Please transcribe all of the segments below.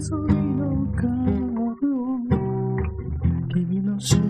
沿いのカーブを君の心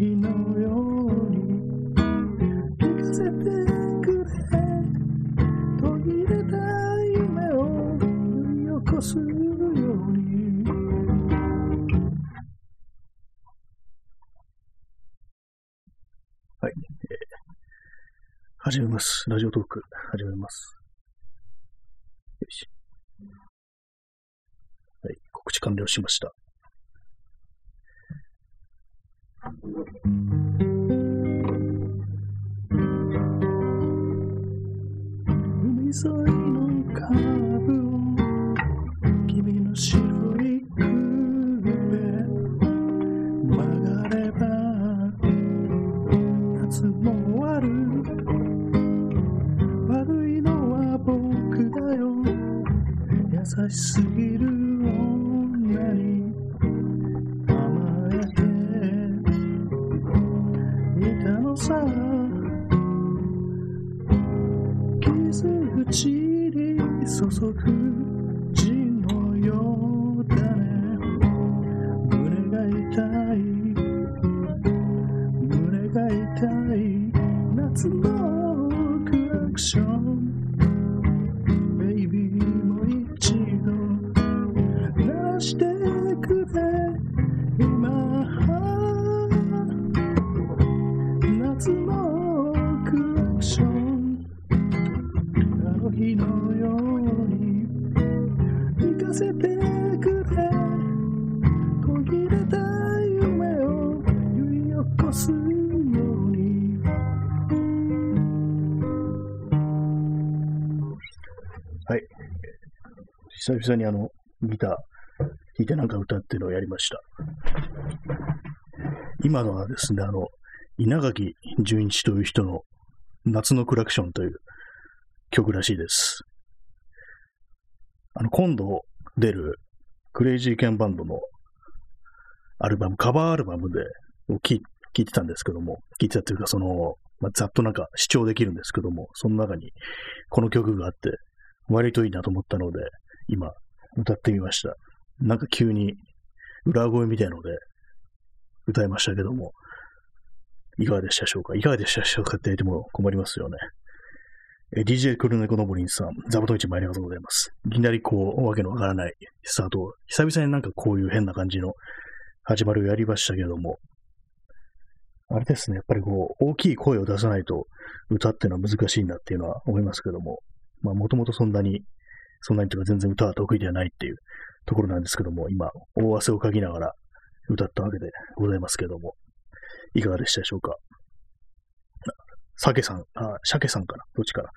日のように聞かせてくれ途切れた夢を呼び起こすようにはい、えー始めます。ラジオトーク、始めます。よし。はい、告知完了しました。海沿いのカーブを君の白いクーペ曲がれば夏も終わる悪いのは僕だよ優しすぎる女にに注久々にあの、ギター弾いてなんか歌っていうのをやりました。今のはですね、あの、稲垣純一という人の夏のクラクションという曲らしいです。あの、今度出るクレイジーケンバンドのアルバム、カバーアルバムでを聞聞いてたんですけども、聞いてたというか、その、まあ、ざっとなんか視聴できるんですけども、その中にこの曲があって、割といいなと思ったので、今、歌ってみました。なんか急に裏声みたいので歌いましたけども、いかがでしたでしょうか？いかがでしたでしょうかって言っても困りますよね。え DJ クルネコのぼりんさん、座布団一枚ありがとうございます。いきなりこう、わけのわからないスタート、久々になんかこういう変な感じの始まりをやりましたけども、あれですね、やっぱりこう、大きい声を出さないと歌ってのは難しいんだっていうのは思いますけども、まあもともとそんなに、そんなにというか全然歌は得意ではないっていうところなんですけども、今、大汗をかきながら歌ったわけでございますけども、いかがでしたでしょうか？鮭さん、あ、鮭さんかな？どっちかな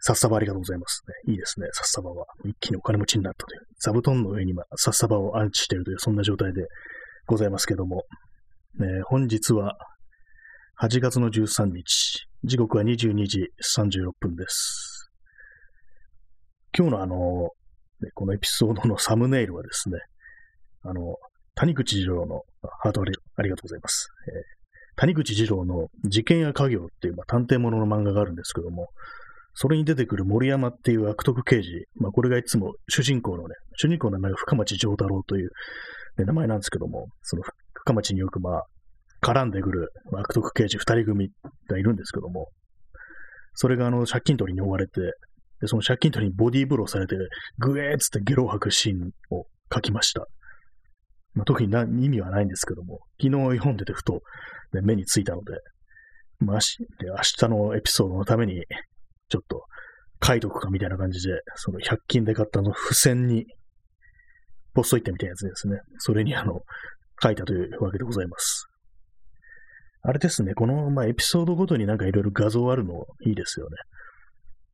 さっさばありがとうございます。いいですね、さっさばは。一気にお金持ちになったという。座布団の上に今、さっさばを安置しているという、そんな状態でございますけども、ね、本日は8月の13日、時刻は22時36分です。今日のあの、このエピソードのサムネイルはですね、あの、谷口二郎のハートありがとうございます。えー谷口二郎の事件や家業っていう、まあ、探偵もの漫画があるんですけども、それに出てくる森山っていう悪徳刑事、まあ、これがいつも主人公のね、主人公の名前が深町丈太郎という、ね、名前なんですけども、その深町によくまあ、絡んでくる悪徳刑事二人組がいるんですけども、それがあの、借金取りに追われて、でその借金取りにボディーブローされて、グエーっつってゲロを吐くシーンを書きました。まあ、特に何意味はないんですけども、昨日読んでてふと、ね、目についたので、まあ、で明日のエピソードのために、ちょっと書いとくかみたいな感じで、その100均で買ったの付箋に、ポストイットみたいなやつですね。それにあの、書いたというわけでございます。あれですね、この、まあ、エピソードごとになんかいろいろ画像あるのいいですよね。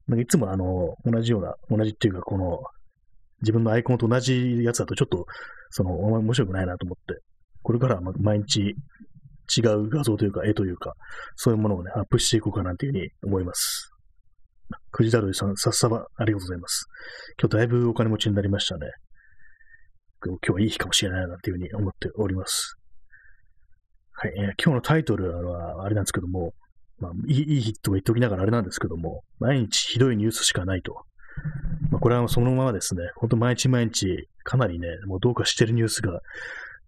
なんかいつもあの、同じような、同じっていうかこの、自分のアイコンと同じやつだとちょっと、その、面白くないなと思って、これからは毎日違う画像というか絵というか、そういうものをね、アップしていこうかなというふうに思います。クジタルさん、さっさば、ありがとうございます。今日だいぶお金持ちになりましたね。今日はいい日かもしれないなというふうに思っております。はい、えー、今日のタイトルは、あれなんですけども、まあ、いいいい日と言っておきながらあれなんですけども、毎日ひどいニュースしかないと。まあ、これはそのままですね、本当毎日毎日、かなりね、もうどうかしてるニュースが、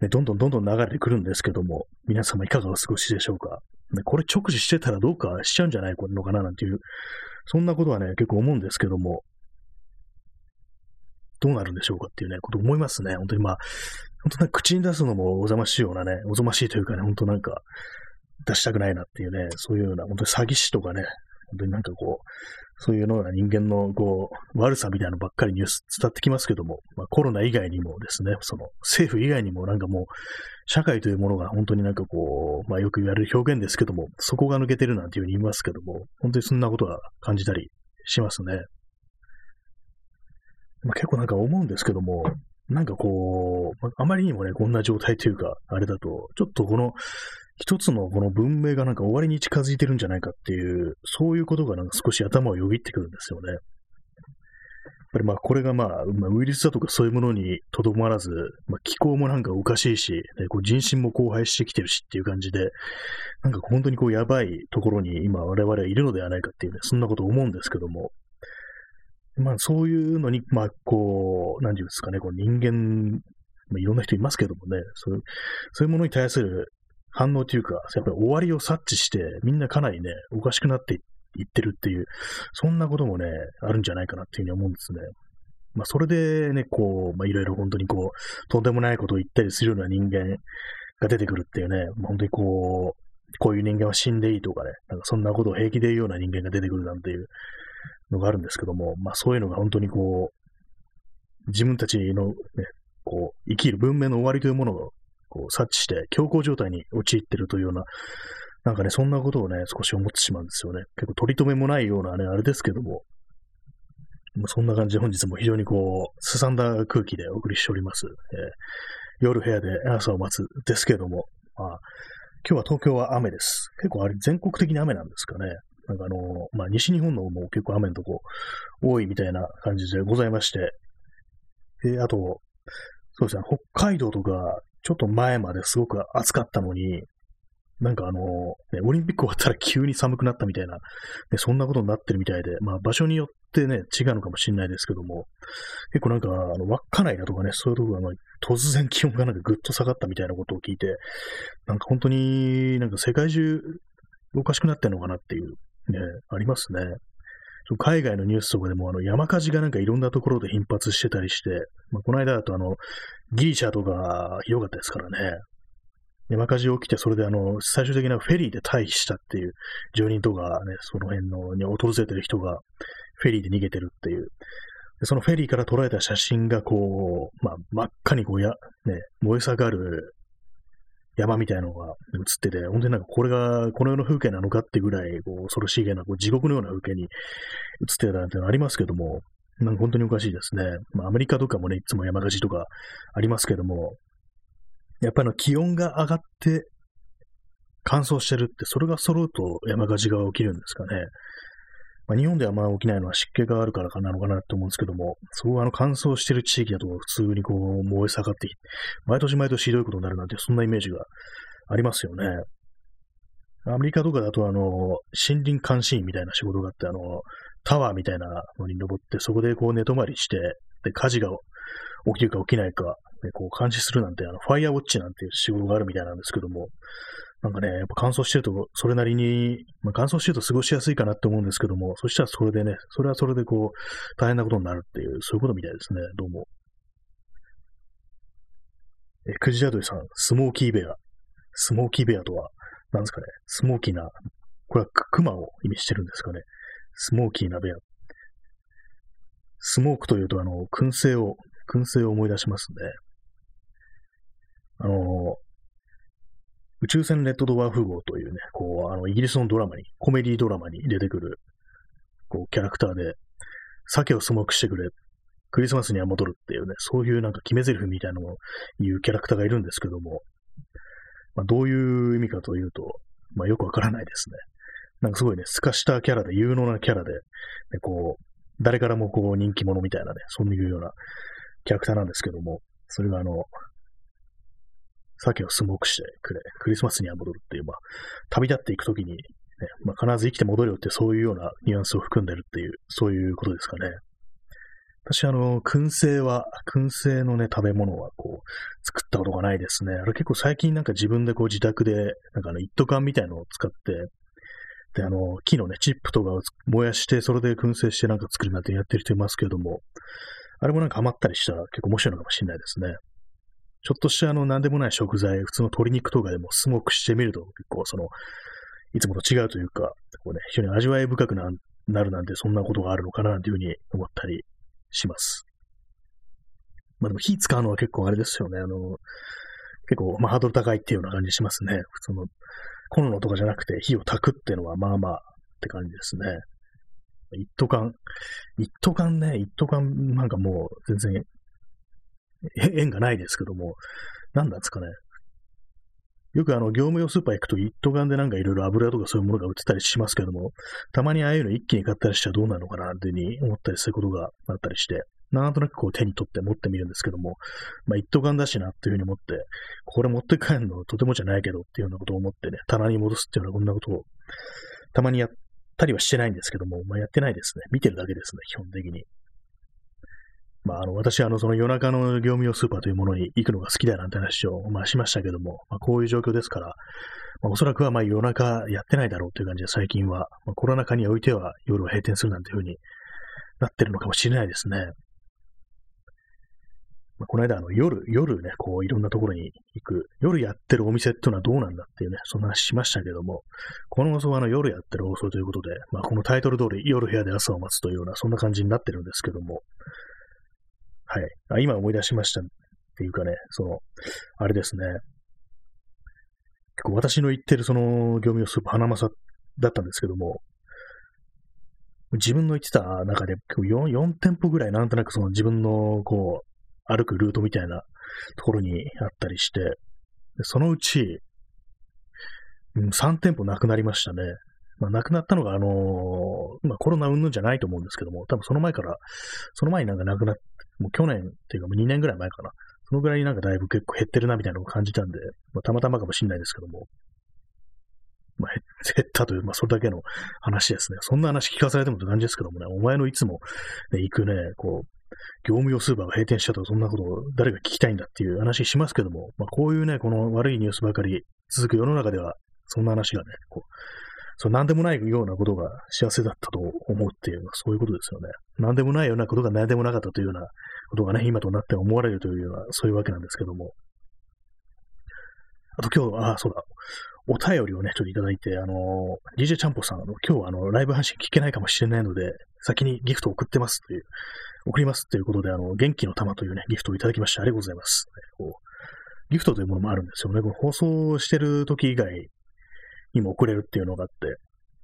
ね、どんどんどんどん流れてくるんですけども、皆様いかがお過ごしでしょうか。ね、これ直視してたらどうかしちゃうんじゃないのかななんていう、そんなことはね、結構思うんですけども、どうなるんでしょうかっていうね、こと思いますね。本当にまあ、本当に口に出すのもおざましいようなね、おぞましいというかね、本当なんか、出したくないなっていうね、そういうような、本当に詐欺師とかね、本当になんかこう、そういうような人間のこう、悪さみたいなのばっかりニュース伝ってきますけども、まあ、コロナ以外にもですね、その政府以外にもなんかもう、社会というものが本当になんかこう、まあよく言われる表現ですけども、底が抜けてるなんていうふうに言いますけども、本当にそんなことは感じたりしますね。まあ、結構なんか思うんですけども、なんかこう、あまりにもね、こんな状態というか、あれだと、ちょっとこの、一つのこの文明がなんか終わりに近づいてるんじゃないかっていう、そういうことがなんか少し頭をよぎってくるんですよね。やっぱりまあこれがまあ、まあ、ウイルスだとかそういうものにとどまらず、まあ、気候もなんかおかしいし、ね、こう人心も荒廃してきてるしっていう感じで、なんか本当にこうやばいところに今我々はいるのではないかっていうね、そんなこと思うんですけども、まあそういうのに、まあこう、何て言うんですかね、こう人間、まあ、いろんな人いますけどもね、そういうそういうものに対する反応というか、やっぱり終わりを察知して、みんなかなりね、おかしくなっていってるっていう、そんなこともね、あるんじゃないかなっていうふうに思うんですね。まあそれでね、こう、まあいろいろ本当にこう、とんでもないことを言ったりするような人間が出てくるっていうね、まあ、本当にこう、こういう人間は死んでいいとかね、なんかそんなことを平気で言うような人間が出てくるなんていう、のがあるんですけども、まあそういうのが本当にこう、自分たちのね、こう、生きる文明の終わりというものをこう察知して強行状態に陥ってるというような、なんかね、そんなことをね、少し思ってしまうんですよね。結構取り留めもないようなね、あれですけども、まあ、そんな感じで本日も非常にこう、すさんだ空気でお送りしております。えー、夜部屋で朝を待つですけども、まあ、今日は東京は雨です。結構あれ全国的に雨なんですかね。なんかあの、まあ、西日本の方も結構雨のとこ多いみたいな感じでございまして、で、あと、そうですね、北海道とか、ちょっと前まですごく暑かったのに、なんかあの、ね、オリンピック終わったら急に寒くなったみたいな、ね、そんなことになってるみたいで、まあ場所によってね、違うのかもしれないですけども、結構なんか、あの、稚内だとかね、そういうところが、突然気温がなんかぐっと下がったみたいなことを聞いて、なんか本当になんか世界中おかしくなってんのかなっていうね、ありますね。海外のニュースとかでもあの山火事がなんかいろんなところで頻発してたりして、まあ、この間だとあのギリシャとかひどかったですからね。山火事起きて、それであの、最終的なフェリーで退避したっていう住人とかね、その辺のに訪れてる人がフェリーで逃げてるっていう。そのフェリーから捉えた写真がこう、まあ、真っ赤にこうや、ね、燃え盛る山みたいなのが映ってて、本当になんかこれがこの世の風景なのかってぐらい、こう、恐ろしいげな、こう地獄のような風景に映ってたなんてのありますけども、なんか本当におかしいですね。まあ、アメリカとかもね、いつも山火事とかありますけども、やっぱりの気温が上がって乾燥してるって、それが揃うと山火事が起きるんですかね。まあ、日本ではまあ起きないのは湿気があるからかなのかなと思うんですけども、そうあの乾燥してる地域だと普通にこう燃え盛って毎年毎年ひどいことになるなんて、そんなイメージがありますよね。アメリカとかだとあの、森林監視員みたいな仕事があって、あの、タワーみたいなのに登って、そこでこう寝泊まりして、で、火事が起きるか起きないか、ね、こう監視するなんて、あの、ファイアウォッチなんていう仕事があるみたいなんですけども、なんかね、やっぱ乾燥してると、それなりに、まあ、乾燥してると過ごしやすいかなって思うんですけども、そしたらそれでね、それはそれでこう、大変なことになるっていう、そういうことみたいですね、どうも。え、クジラドリさん、スモーキーベア。スモーキーベアとは、何ですかね、スモーキーな、これはクマを意味してるんですかね。スモーキーなベア。スモークというと、あの、燻製を、燻製を思い出しますね。あの、宇宙船レッドドワーフ号というね、こう、あの、イギリスのドラマに、コメディドラマに出てくる、こう、キャラクターで、鮭をスモークしてくれ、クリスマスには戻るっていうね、そういうなんか決め台詞みたいなのを言うキャラクターがいるんですけども、まあ、どういう意味かというと、まあ、よくわからないですね。なんかすごいね、透かしたキャラで、有能なキャラで、でこう、誰からもこう人気者みたいなね、そういうようなキャラクターなんですけども、それがあの、鮭をスモークしてくれ、クリスマスには戻るっていう、まあ、旅立っていくときに、ね、まあ、必ず生きて戻るよってそういうようなニュアンスを含んでるっていう、そういうことですかね。私、あの、燻製は、燻製のね、食べ物は、こう、作ったことがないですね。あれ結構最近なんか自分でこう自宅で、なんかあの、一斗缶みたいのを使って、で、あの、木のね、チップとかを燃やして、それで燻製してなんか作るなんてやってる人いますけれども、あれもなんかハマったりしたら結構面白いのかもしれないですね。ちょっとしたあの、なんでもない食材、普通の鶏肉とかでもスモークしてみると、結構その、いつもと違うというか、こうね、非常に味わい深くなるなんて、そんなことがあるのかな、なんていうふうに思ったりします。まあでも火使うのは結構あれですよね。あの、結構、まあハードル高いっていうような感じしますね。普通のコンロとかじゃなくて火を焚くっていうのはまあまあって感じですね。一斗缶。一斗缶ね、一斗缶なんかもう全然縁がないですけども、何なんですかね。よくあの、業務用スーパー行くと一斗缶でなんかいろいろ油とかそういうものが売ってたりしますけども、たまにああいうの一気に買ったりしたらどうなのかなっていうふうに思ったりすることがあったりして、なんとなくこう手に取って持ってみるんですけども、まあ一斗缶だしなっていうふうに思って、これ持って帰るのとてもじゃないけどっていうようなことを思ってね、棚に戻すっていうようなこんなことをたまにやったりはしてないんですけども、まあやってないですね。見てるだけですね、基本的に。まあ、あの、私は、あの、その夜中の業務用スーパーというものに行くのが好きだなんて話を、まあ、しましたけども、まあ、こういう状況ですから、まあ、おそらくは、まあ、夜中やってないだろうという感じで、最近は、まあ、コロナ禍においては夜を閉店するなんていうふうになってるのかもしれないですね。まあ、この間、あの、夜、夜ね、こう、いろんなところに行く、夜やってるお店っていうのはどうなんだっていうね、そんな話しましたけども、この放送はあの、夜やってる放送ということで、まあ、このタイトル通り、夜部屋で朝を待つというような、そんな感じになってるんですけども、はい。あ今思い出しましたっていうかね、その、あれですね。結構私の言ってるその業務用スーパー花正だったんですけども、自分の言ってた中で 4, 4店舗ぐらいなんとなくその自分のこう、歩くルートみたいなところにあったりして、そのうち、うん、3店舗なくなりましたね。まあ、亡くなったのが、あのー、まあ、コロナ云々じゃないと思うんですけども、多分その前から、その前になんか亡くなっもう去年っていうかもう2年ぐらい前かな。そのぐらいになんかだいぶ結構減ってるなみたいなのを感じたんで、まあ、たまたまかもしれないですけども、まあ、減ったという、まあ、それだけの話ですね。そんな話聞かされてもって感じですけどもね、お前のいつも、ね、行くね、こう、業務用スーパーが閉店したとか、そんなことを誰が聞きたいんだっていう話しますけども、まあ、こういうね、この悪いニュースばかり続く世の中では、そんな話がね、こう、そう何でもないようなことが幸せだったと思うっていうそういうことですよね。何でもないようなことが何でもなかったというようなことがね、今となって思われるというような、そういうわけなんですけども。あと今日、ああ、そうだ、お便りをね、ちょっといただいて、あの、DJ ちゃんぽさん、あの今日はあの、ライブ配信聞けないかもしれないので、先にギフトを送ってますという、送りますということで、あの、元気の玉というね、ギフトをいただきまして、ありがとうございます。こうギフトというものもあるんですよね。この放送してる時以外にも送れるっていうのがあって、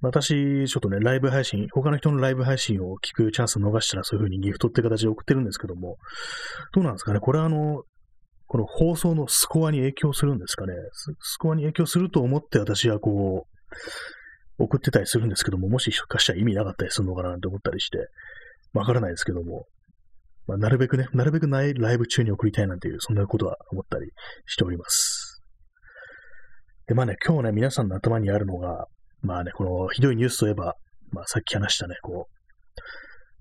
私、ちょっとね、ライブ配信、他の人のライブ配信を聞くチャンスを逃したら、そういう風にギフトって形で送ってるんですけども、どうなんですかね？これはあの、この放送のスコアに影響するんですかね？スコアに影響すると思って私はこう、送ってたりするんですけども、もしかしたら意味なかったりするのかなって思ったりして、わからないですけども、まあ、なるべくね、なるべくないライブ中に送りたいなんていう、そんなことは思ったりしております。で、まあね、今日ね、皆さんの頭にあるのが、まあね、このひどいニュースといえば、まあさっき話したね、こう、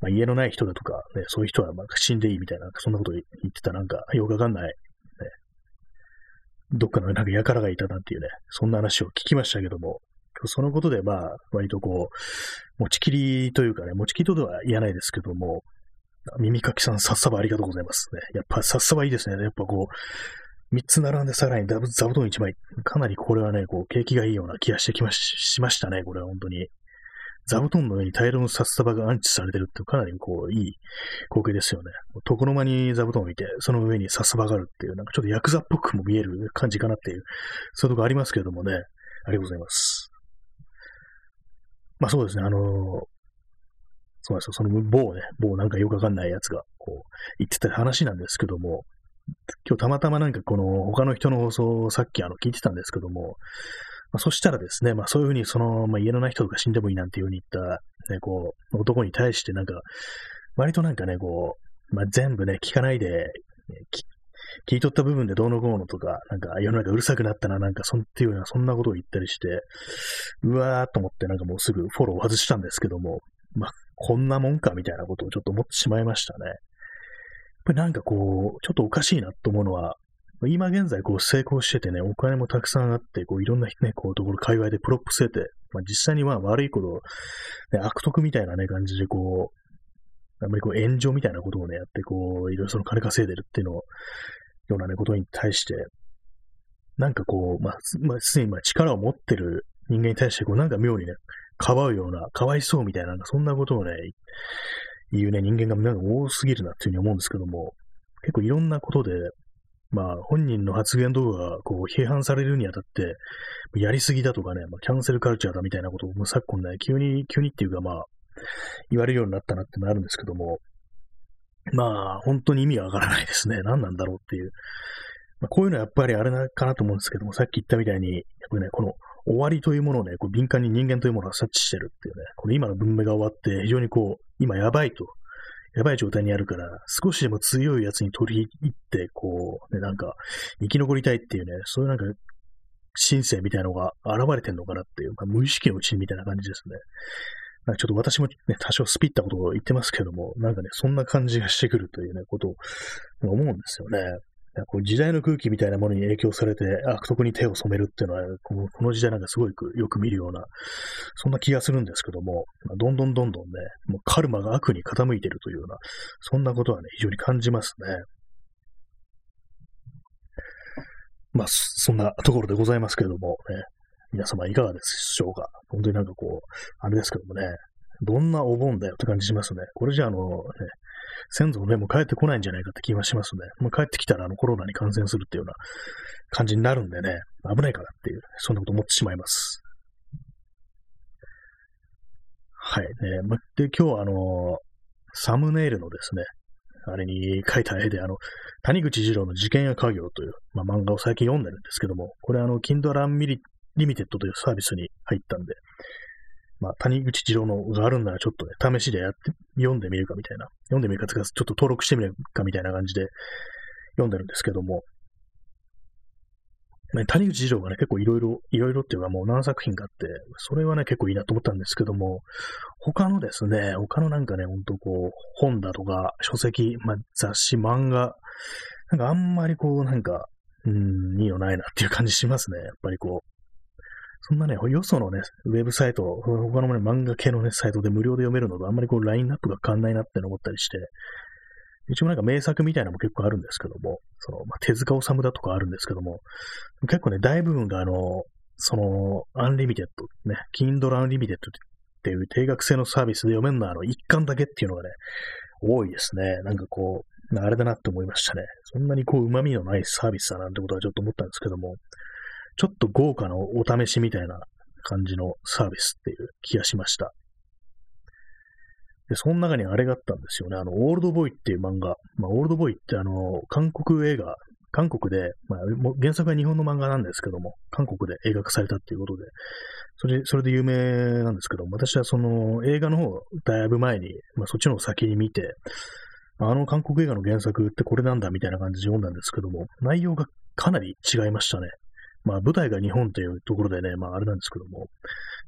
まあ、家のない人だとか、ね、そういう人はまあ死んでいいみたいな、そんなこと言ってたなんかよくわかんない、ね、どっかのなんか輩がいたなんていうね、そんな話を聞きましたけども、そのことでまあ、割とこう、持ちきりというかね、持ちきりとでは言えないですけども、耳かきさん、さっさばありがとうございますね。やっぱさっさばいいですね。やっぱこう、3つ並んでさらに座布団1枚。かなりこれはね、こう、景気がいいような気がしてきまししましたね、これは本当に。座布団の上に大量の札束が安置されてるってかなりこう、いい光景ですよね。床の間に座布団を置いて、その上に札束があるっていう、なんかちょっとヤクザっぽくも見える感じかなっていう、そういうとこありますけれどもね。ありがとうございます。まあそうですね、あのー、そうなんですよ、その某ね、某なんかよくわかんないやつが、こう、言ってた話なんですけども、今日たまたまなんかこの他の人の放送をさっきあの聞いてたんですけども、まあ、そしたらですね、まあそういうふうにその、まあ、家のない人とか死んでもいいなんていうふうに言った、ね、こう、男に対してなんか、割となんかね、こう、まあ全部ね、聞かないで、ね、聞い取った部分でどうのこうのとか、なんか世の中うるさくなったな、なんかそんっていうような、そんなことを言ったりして、うわーと思ってなんかもうすぐフォローを外したんですけども、まあこんなもんかみたいなことをちょっと思ってしまいましたね。やっぱりなんかこう、ちょっとおかしいなと思うのは、今現在こう成功しててね、お金もたくさんあって、こういろんなね、こうところ界隈でプロップしてて、まあ、実際には悪いこと、ね、悪徳みたいなね、感じでこう、あんまりこう炎上みたいなことをね、やって、こう、いろいろその金稼いでるっていうのを、ようなね、ことに対して、なんかこう、まあ、まあ、すでにまあ力を持ってる人間に対して、こう、なんか妙にね、かばうような、かわいそうみたいな、そんなことをね、言うね、人間がなん多すぎるなっていうふうに思うんですけども、結構いろんなことで、まあ、本人の発言動画がこう批判されるにあたって、やりすぎだとかね、まあ、キャンセルカルチャーだみたいなことを、もう昨今ね、急に、急にっていうかまあ、言われるようになったなってのあるんですけども、まあ、本当に意味がわからないですね。何なんだろうっていう。まあ、こういうのはやっぱりあれなかなと思うんですけども、さっき言ったみたいに、やっぱりね、この終わりというものをね、こう敏感に人間というものを察知してるっていうね、この今の文明が終わって、非常にこう、今やばいとやばい状態にあるから、少しでも強いやつに取り入って、こう、ね、なんか、生き残りたいっていうね、そういうなんか、心性みたいなのが現れてんのかなっていう、まあ、無意識のうちにみたいな感じですね。なんかちょっと私もね、多少スピったことを言ってますけども、なんかね、そんな感じがしてくるというね、ことを思うんですよね。こう時代の空気みたいなものに影響されて悪徳に手を染めるっていうのは、このこの時代なんかすごいよく見るような、そんな気がするんですけども、どんどんどんどんね、もうカルマが悪に傾いているというような、そんなことはね、非常に感じますね。まあ、そんなところでございますけれども、ね、皆様いかがでしょうか本当になんかこう、あれですけどもね、どんなお盆だよって感じしますね。これじゃあの、ね、先祖もね、もう帰ってこないんじゃないかって気がしますね。もう帰ってきたらあのコロナに感染するっていうような感じになるんでね、危ないからっていう、そんなこと思ってしまいます。はい。ね、で、今日はあの、サムネイルのですね、あれに書いた絵で、あの、谷口二郎の事件や家業という、まあ、漫画を最近読んでるんですけども、これあの、Kindle Unlimited というサービスに入ったんで、まあ、谷口二郎のがあるんならちょっとね、試しでやって、読んでみるかみたいな。読んでみるか、ちょっと登録してみるかみたいな感じで読んでるんですけども、ね、谷口二郎がね、結構いろいろ、いろいろっていうかもう何作品かあって、それはね、結構いいなと思ったんですけども、他のですね、他のなんかね、ほんとこう、本だとか、書籍、まあ、雑誌、漫画、なんかあんまりこう、なんか、うん、いいのないなっていう感じしますね。やっぱりこう、そんなね、よそのね、ウェブサイト、他の、ね、漫画系のね、サイトで無料で読めるのとあんまりこう、ラインナップが変わんないなって思ったりして、一応なんか名作みたいなのも結構あるんですけども、その、まあ、手塚治虫だとかあるんですけども、結構ね、大部分があの、その、 Unlimited、ね、Kindle Unlimited っていう定額制のサービスで読めるのはあの、一巻だけっていうのがね、多いですね。なんかこう、あれだなって思いましたね。そんなにこう、旨味のないサービスだなんてことはちょっと思ったんですけども、ちょっと豪華なお試しみたいな感じのサービスっていう気がしました。で、その中にあれがあったんですよね。あの、オールドボーイっていう漫画。まあ、オールドボーイってあの、韓国映画、韓国で、まあ、原作は日本の漫画なんですけども、韓国で映画化されたっていうことで、それ、それで有名なんですけども、私はその映画の方、だいぶ前に、まあ、そっちの先に見て、あの韓国映画の原作ってこれなんだみたいな感じで読んだんですけども、内容がかなり違いましたね。まあ舞台が日本というところでね、まああれなんですけども、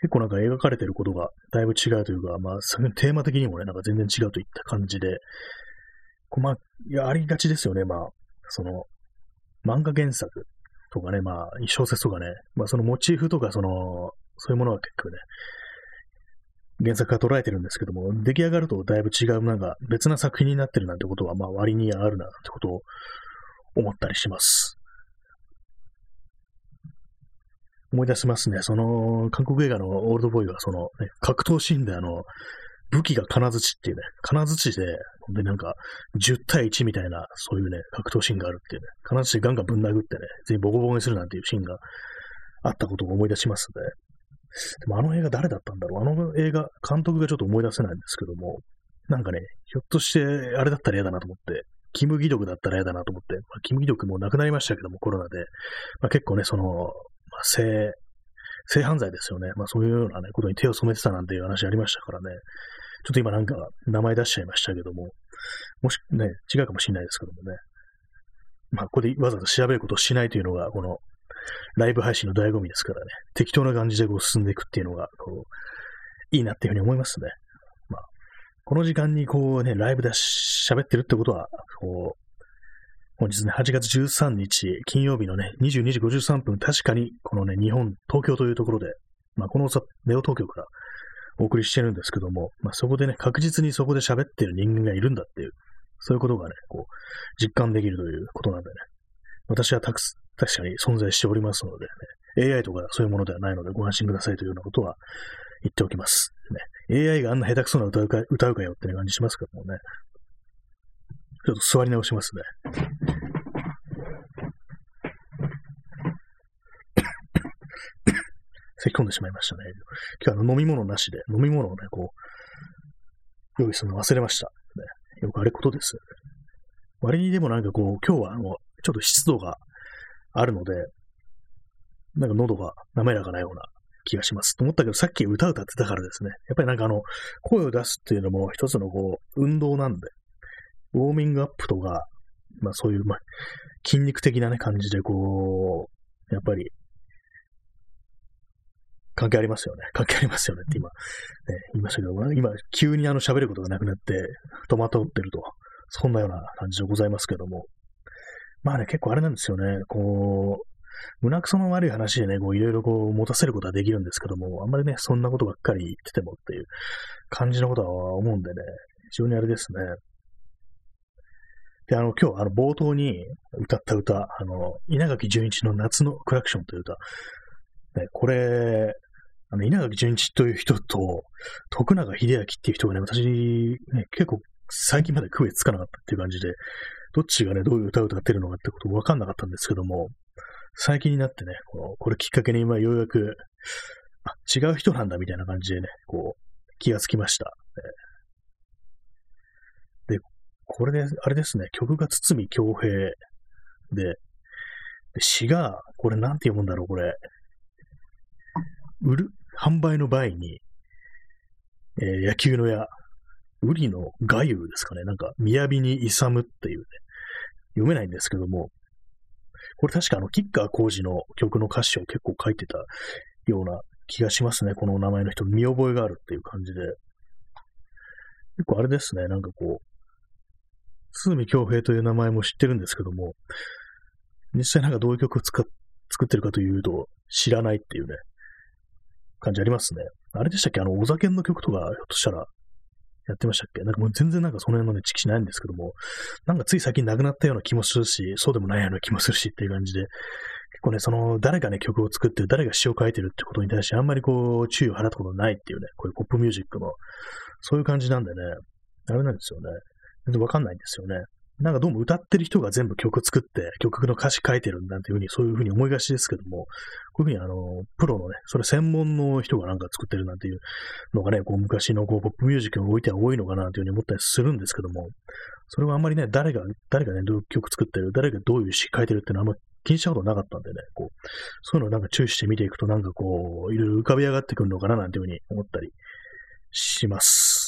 結構なんか描かれてることがだいぶ違うというか、まあテーマ的にもね、なんか全然違うといった感じで、こまあ、いや、ありがちですよね、まあ、その、漫画原作とかね、まあ、小説とかね、まあそのモチーフとか、その、そういうものは結構ね、原作が捉えてるんですけども、出来上がるとだいぶ違う、なんか別な作品になってるなんてことは、まあ割にあるな、ってことを思ったりします。思い出しますね。その、韓国映画のオールドボーイは、その、ね、格闘シーンであの、武器が金槌っていうね、金槌で、で、なんか、10対1みたいな、そういうね、格闘シーンがあるっていうね、金槌でガンガンぶん殴ってね、全員ボコボコにするなんていうシーンがあったことを思い出しますね。でもあの映画誰だったんだろう？あの映画、監督がちょっと思い出せないんですけども、なんかね、ひょっとしてあれだったら嫌だなと思って、キム・ギドクだったら嫌だなと思って、まあ、キム・ギドクも亡くなりましたけども、コロナで、まあ、結構ね、その、まあ、性、性犯罪ですよね。まあそういうようなね、ことに手を染めてたなんていう話ありましたからね。ちょっと今なんか名前出しちゃいましたけども、もしね、違うかもしれないですけどもね。まあここでわざわざ調べることをしないというのが、このライブ配信の醍醐味ですからね。適当な感じでこう進んでいくっていうのが、こう、いいなっていうふうに思いますね。まあ、この時間にこうね、ライブで喋ってるってことは、こう、本日ね、8月13日、金曜日のね、22時53分、確かに、このね、日本、東京というところで、まあ、このネオ東京からお送りしてるんですけども、まあ、そこでね、確実にそこで喋ってる人間がいるんだっていう、そういうことがね、こう、実感できるということなんでね、私はたく確かに存在しておりますのでね、AI とかそういうものではないのでご安心くださいというようなことは言っておきます。ね、AI があんな下手くそな歌うか歌うかよって感じしますけどもね、ちょっと座り直しますね。咳き込んでしまいましたね。今日は飲み物なしで、飲み物をね、こう、用意するの忘れました。ね、よくあれことです。割にでもなんかこう、今日はあの、ちょっと湿度があるので、なんか喉が滑らかなような気がします。と思ったけど、さっき歌歌ってたからですね。やっぱりなんかあの、声を出すっていうのも一つのこう、運動なんで、ウォーミングアップとか、まあそういう、まあ、筋肉的なね、感じでこう、やっぱり、関係ありますよね。関係ありますよねって今、ね、言いましたけど、今、急にあの喋ることがなくなって、戸惑ってると、そんなような感じでございますけども。まあね、結構あれなんですよね。こう、胸くその悪い話でね、こういろいろこう持たせることはできるんですけども、あんまりね、そんなことばっかり言っててもっていう感じのことは思うんでね、非常にあれですね。で、あの、今日、あの、冒頭に歌った歌、あの、稲垣淳一の夏のクラクションという歌。ね、これ、あの、稲垣淳一という人と、徳永秀明っていう人がね、私、ね、結構最近まで区別つかなかったっていう感じで、どっちがね、どういう歌を歌ってるのかってことわかんなかったんですけども、最近になってね、このこれきっかけに今ようやく、あ、違う人なんだみたいな感じでね、こう、気がつきました。で、これで、あれですね、曲が堤京平で、で詩が、これなんて読むんだろう、これ。売る、販売の場合に、えー、野球の矢、売りの画遊ですかね。なんか、雅に勇むっていうね、読めないんですけども、これ確かあの、キッカー工事の曲の歌詞を結構書いてたような気がしますね。この名前の人、見覚えがあるっていう感じで。結構あれですね、なんかこう、堤京平という名前も知ってるんですけども、実際なんかどういう曲を作ってるかというと、知らないっていうね、感じありますね。あれでしたっけ？あの、お酒の曲とか、ひょっとしたら、やってましたっけ？なんかもう全然なんかその辺のね、知識ないんですけども、なんかつい最近亡くなったような気もするし、そうでもないような気もするしっていう感じで、結構ね、その、誰がね、曲を作ってる、誰が詩を書いてるってことに対してあんまりこう、注意を払ったことないっていうね、こういうポップミュージックの、そういう感じなんでね、あれなんですよね。全然わかんないんですよね。なんかどうも歌ってる人が全部曲作って、曲の歌詞書いてるんだっていうふうに、そういうふうに思いがちですけども、こういうふうにあの、プロのね、それ専門の人がなんか作ってるなんていうのがね、こう昔のこうポップミュージックにおいては多いのかなというふうに思ったりするんですけども、それはあんまりね、誰が、誰がね、どう曲作ってる、誰がどういう詩書いてるっていうのはあんま気にしたことなかったんでね、こう、そういうのをなんか注意して見ていくとなんかこう、いろいろ浮かび上がってくるのかななんていうふうに思ったりします。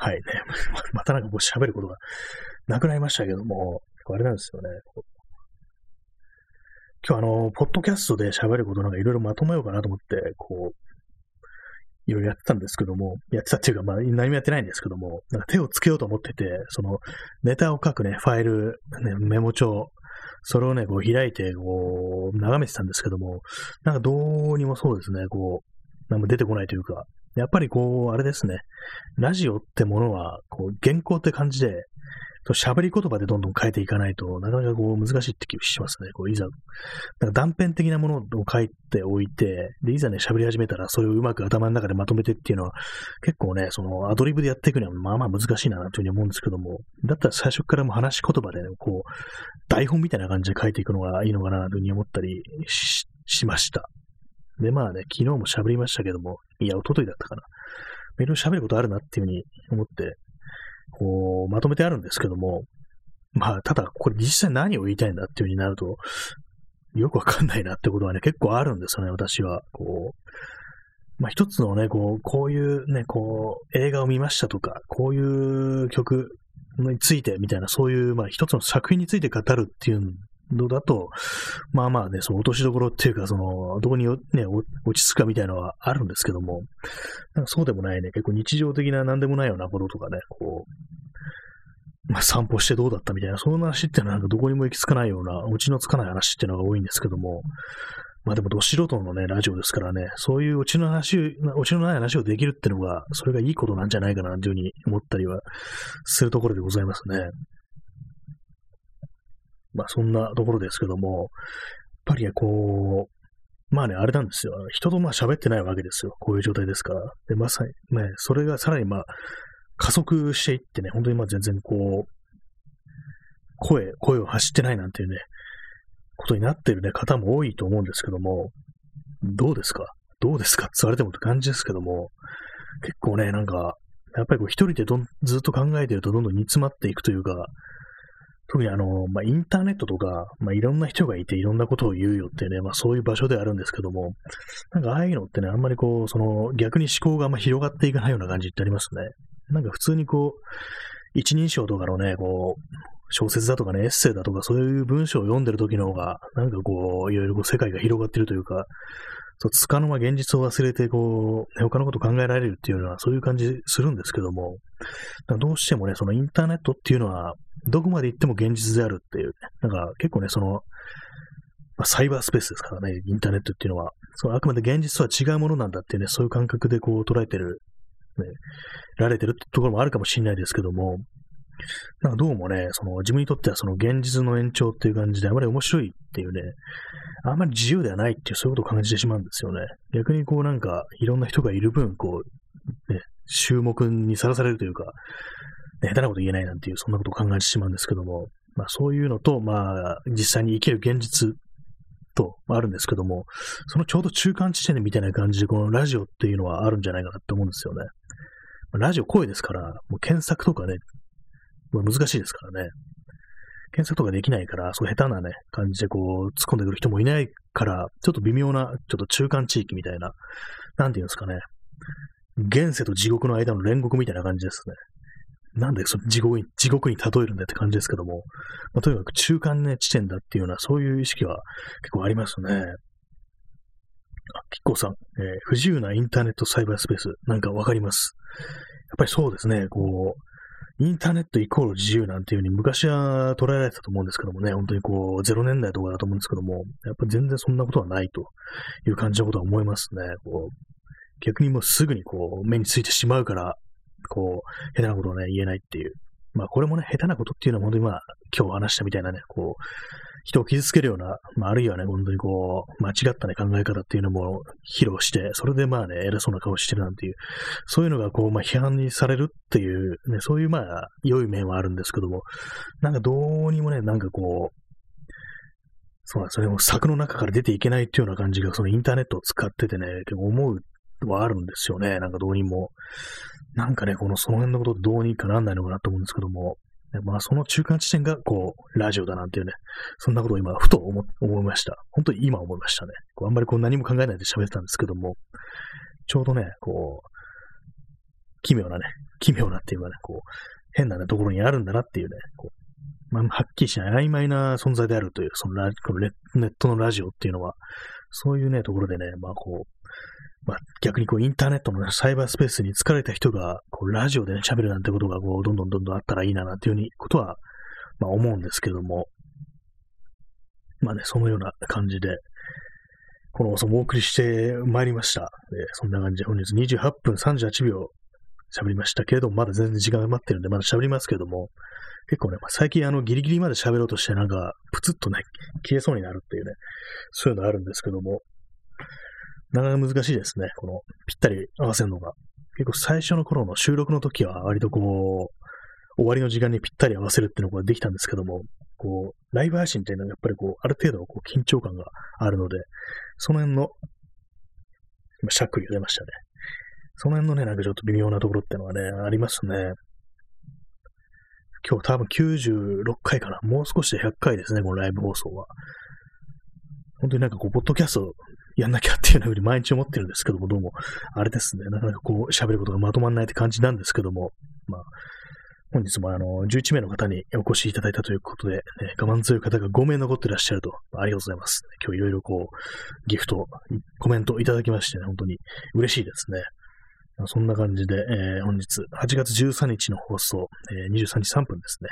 はいね。またなんかこう喋ることがなくなりましたけども、あれなんですよね。今日あの、ポッドキャストで喋ることなんかいろいろまとめようかなと思って、こう、いろいろやってたんですけども、やってたっていうか、まあ何もやってないんですけども、なんか手をつけようと思ってて、その、ネタを書くね、ファイル、ね、メモ帳、それをね、こう開いて、こう、眺めてたんですけども、なんかどうにもそうですね、こう、なんも出てこないというか、やっぱりこう、あれですね。ラジオってものは、こう、原稿って感じで、喋り言葉でどんどん変えていかないとなかなかこう難しいって気がしますね。こういざ、なんか断片的なものを書いておいて、で、いざね、喋り始めたらそれをうまく頭の中でまとめてっていうのは結構ね、そのアドリブでやっていくにはまあまあ難しいなというふうに思うんですけども、だったら最初からも話し言葉でね、こう、台本みたいな感じで書いていくのがいいのかなというふうに思ったりしました。で、まあね、昨日も喋りましたけども、いや、一昨日だったかな。いろいろ喋ることあるなっていうふうに思って、こう、まとめてあるんですけども、まあ、ただ、これ実際何を言いたいんだっていう風になると、よくわかんないなってことはね、結構あるんですよね、私は。こう、まあ一つのね、こう、こういうね、こう、映画を見ましたとか、こういう曲についてみたいな、そういう、まあ一つの作品について語るっていうのだと、まあまあね、その落としどころっていうか、その、どこにね、落ち着くかみたいなのはあるんですけども、なんかそうでもないね、結構日常的な何でもないようなこととかね、こう、まあ、散歩してどうだったみたいな、その話っていうのはなんかどこにも行き着かないような、落ちのつかない話っていうのが多いんですけども、まあでも、ど素人のね、ラジオですからね、そういうオチの話、オチのない話をできるっていうのが、それがいいことなんじゃないかな、というふうに思ったりはするところでございますね。まあそんなところですけども、やっぱりね、こう、まあね、あれなんですよ。人とまあ喋ってないわけですよ。こういう状態ですから。で、まさに、ね、それがさらにまあ、加速していってね、本当にまあ全然こう、声、声を発してないなんていうね、ことになってるね、方も多いと思うんですけども、どうですか？どうですか？って言われてもって感じですけども、結構ね、なんか、やっぱりこう一人でどんずっと考えてるとどんどん煮詰まっていくというか、特にあの、まあ、インターネットとか、まあ、いろんな人がいていろんなことを言うよってね、まあ、そういう場所であるんですけども、なんかああいうのってね、あんまりこう、その、逆に思考があんま広がっていかないような感じってありますね。なんか普通にこう、一人称とかのね、こう、小説だとかね、エッセイだとか、そういう文章を読んでる時の方が、なんかこう、いろいろこう世界が広がってるというか、そう、つかの間現実を忘れて、こう、ね他のこと考えられるっていうのは、そういう感じするんですけども、どうしてもね、そのインターネットっていうのは、どこまで行っても現実であるっていう、ね、なんか結構ね、その、まあ、サイバースペースですからね、インターネットっていうのは、そのあくまで現実とは違うものなんだっていうね、そういう感覚でこう捉えてる、ね、られてるってところもあるかもしれないですけども、なんかどうもね、その自分にとってはその現実の延長っていう感じであまり面白いっていうね、あんまり自由ではないっていうそういうことを感じてしまうんですよね。逆にこうなんかいろんな人がいる分、こう、ね、注目にさらされるというか、下手なこと言えないなんていう、そんなことを考えてしまうんですけども、まあそういうのと、まあ実際に生きる現実とあるんですけども、そのちょうど中間地点みたいな感じで、このラジオっていうのはあるんじゃないかなって思うんですよね。ラジオ声ですから、もう検索とかね、まあ、難しいですからね。検索とかできないから、そう下手なね、感じでこう、突っ込んでくる人もいないから、ちょっと微妙な、ちょっと中間地域みたいな、なんていうんですかね。現世と地獄の間の煉獄みたいな感じですね。なんでその地獄に、地獄に例えるんだって感じですけども、まあ、とにかく中間ね、地点だっていうような、そういう意識は結構ありますね。あ、キッコーさん、えー、不自由なインターネットサイバースペース、なんかわかります。やっぱりそうですね、こう、インターネットイコール自由なんていうふうに昔は捉えられてたと思うんですけどもね、本当にこう、0年代とかだと思うんですけども、やっぱ全然そんなことはないという感じのことは思いますね。こう逆にもうすぐにこう、目についてしまうから、こう、下手なことをね、言えないっていう。まあこれもね、下手なことっていうのは本当にまあ、今日話したみたいなね、こう、人を傷つけるような、まあ、あるいはね、本当にこう、間違ったね、考え方っていうのも披露して、それでまあね、偉そうな顔してるなんていう、そういうのがこう、まあ、批判にされるっていう、ね、そういうまあ、良い面はあるんですけども、なんかどうにもね、なんかこう、そうなんですね、柵の中から出ていけないっていうような感じが、そのインターネットを使っててね、結構思うはあるんですよね、なんかどうにも。なんかね、このその辺のことどうにかなんないのかなと思うんですけども、まあ、その中間地点が、こう、ラジオだなんていうね、そんなことを今、ふと思思いました。本当に今思いましたね。こうあんまりこう何も考えないで喋ってたんですけども、ちょうどね、こう、奇妙なね、奇妙なっていうかね、こう、変な、ね、ところにあるんだなっていうね、こう、まあ、はっきりしない曖昧な存在であるという、そのラこのネットのラジオっていうのは、そういうね、ところでね、まあこう、まあ、逆にこうインターネットの、ね、サイバースペースに疲れた人がこうラジオでね、喋るなんてことがこうどんどんどんどんあったらいいななんていうふうにことは、まあ、思うんですけども、まあね、そのような感じで、この放送もお送りしてまいりました。えそんな感じで本日28分38秒喋りましたけれども、まだ全然時間が待ってるんで、まだ喋りますけども、結構ね、まあ、最近あのギリギリまで喋ろうとしてなんか、プツッとね、消えそうになるっていうね、そういうのあるんですけども、なかなか難しいですね。この、ぴったり合わせるのが。結構最初の頃の収録の時は割とこう、終わりの時間にぴったり合わせるっていうのができたんですけども、こう、ライブ配信っていうのはやっぱりこう、ある程度こう緊張感があるので、その辺の、今、しゃっくりが出ましたね。その辺のね、なんかちょっと微妙なところっていうのがね、ありますね。今日多分96回かな。もう少しで100回ですね、このライブ放送は。本当になんかこう、ポッドキャストやんなきゃっていうふうに毎日思ってるんですけども、どうも、あれですね、なかなかこう、喋ることがまとまんないって感じなんですけども、まあ、本日もあの、11名の方にお越しいただいたということで、ね、我慢強い方が5名残ってらっしゃると、ありがとうございます。今日いろいろこう、ギフト、コメントいただきましてね、本当に嬉しいですね。そんな感じで、えー、本日、8月13日の放送、えー、23時3分ですね。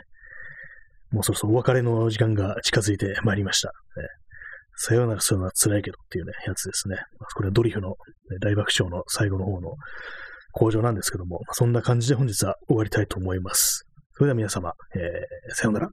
もうそろそろお別れの時間が近づいてまいりました。えー、さようならするのは辛いけどっていうね、やつですね。これはドリフの、大爆笑の最後の方の工場なんですけども、そんな感じで本日は終わりたいと思います。それでは皆様、えー、さようなら。